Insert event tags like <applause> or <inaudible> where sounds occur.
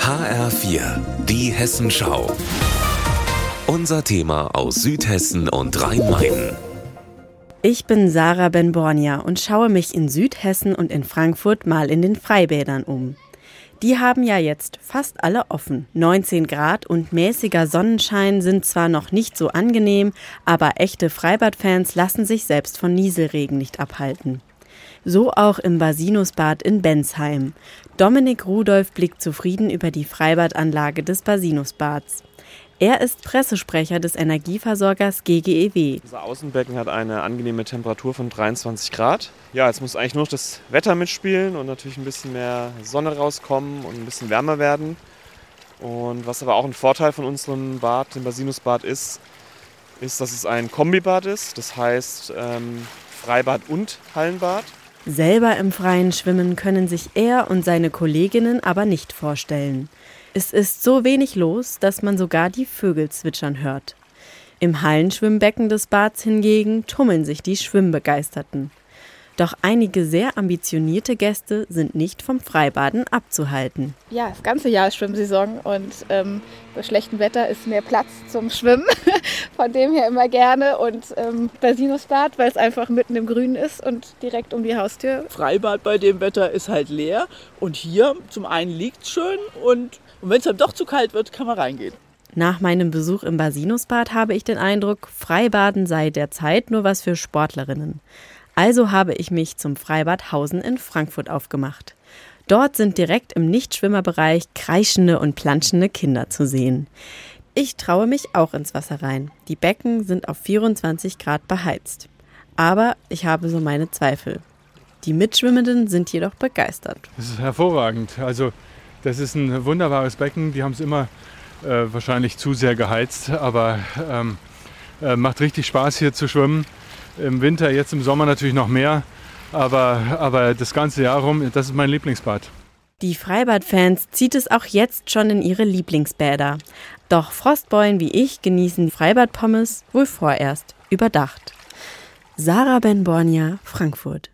HR4, die Hessenschau. Unser Thema aus Südhessen und Rhein-Main. Ich bin Sarah Benbornia und schaue mich in Südhessen und in Frankfurt mal in den Freibädern um. Die haben ja jetzt fast alle offen. 19 Grad und mäßiger Sonnenschein sind zwar noch nicht so angenehm, aber echte Freibadfans lassen sich selbst von Nieselregen nicht abhalten. So auch im Basinusbad in Bensheim. Dominik Rudolph blickt zufrieden über die Freibadanlage des Basinusbads. Er ist Pressesprecher des Energieversorgers GGEW. Unser Außenbecken hat eine angenehme Temperatur von 23 Grad. Ja, jetzt muss eigentlich nur noch das Wetter mitspielen und natürlich ein bisschen mehr Sonne rauskommen und ein bisschen wärmer werden. Und was aber auch ein Vorteil von unserem Bad, dem Basinusbad ist, ist, dass es ein Kombibad ist. Das heißt ähm, Freibad und Hallenbad. Selber im Freien schwimmen können sich er und seine Kolleginnen aber nicht vorstellen. Es ist so wenig los, dass man sogar die Vögel zwitschern hört. Im Hallenschwimmbecken des Bads hingegen tummeln sich die Schwimmbegeisterten. Doch einige sehr ambitionierte Gäste sind nicht vom Freibaden abzuhalten. Ja, das ganze Jahr ist Schwimmsaison und ähm, bei schlechtem Wetter ist mehr Platz zum Schwimmen. <laughs> Von dem her immer gerne. Und ähm, Basinusbad, weil es einfach mitten im Grünen ist und direkt um die Haustür. Freibad bei dem Wetter ist halt leer. Und hier zum einen liegt es schön und, und wenn es dann doch zu kalt wird, kann man reingehen. Nach meinem Besuch im Basinusbad habe ich den Eindruck, Freibaden sei derzeit nur was für Sportlerinnen. Also habe ich mich zum Freibad Hausen in Frankfurt aufgemacht. Dort sind direkt im Nichtschwimmerbereich kreischende und planschende Kinder zu sehen. Ich traue mich auch ins Wasser rein. Die Becken sind auf 24 Grad beheizt. Aber ich habe so meine Zweifel. Die Mitschwimmenden sind jedoch begeistert. Das ist hervorragend. Also das ist ein wunderbares Becken. Die haben es immer äh, wahrscheinlich zu sehr geheizt, aber ähm, äh, macht richtig Spaß hier zu schwimmen im Winter, jetzt im Sommer natürlich noch mehr. Aber, aber das ganze Jahr rum, das ist mein Lieblingsbad. Die Freibadfans zieht es auch jetzt schon in ihre Lieblingsbäder. Doch Frostbeulen wie ich genießen Freibadpommes wohl vorerst überdacht. Sarah Ben Bornia, Frankfurt.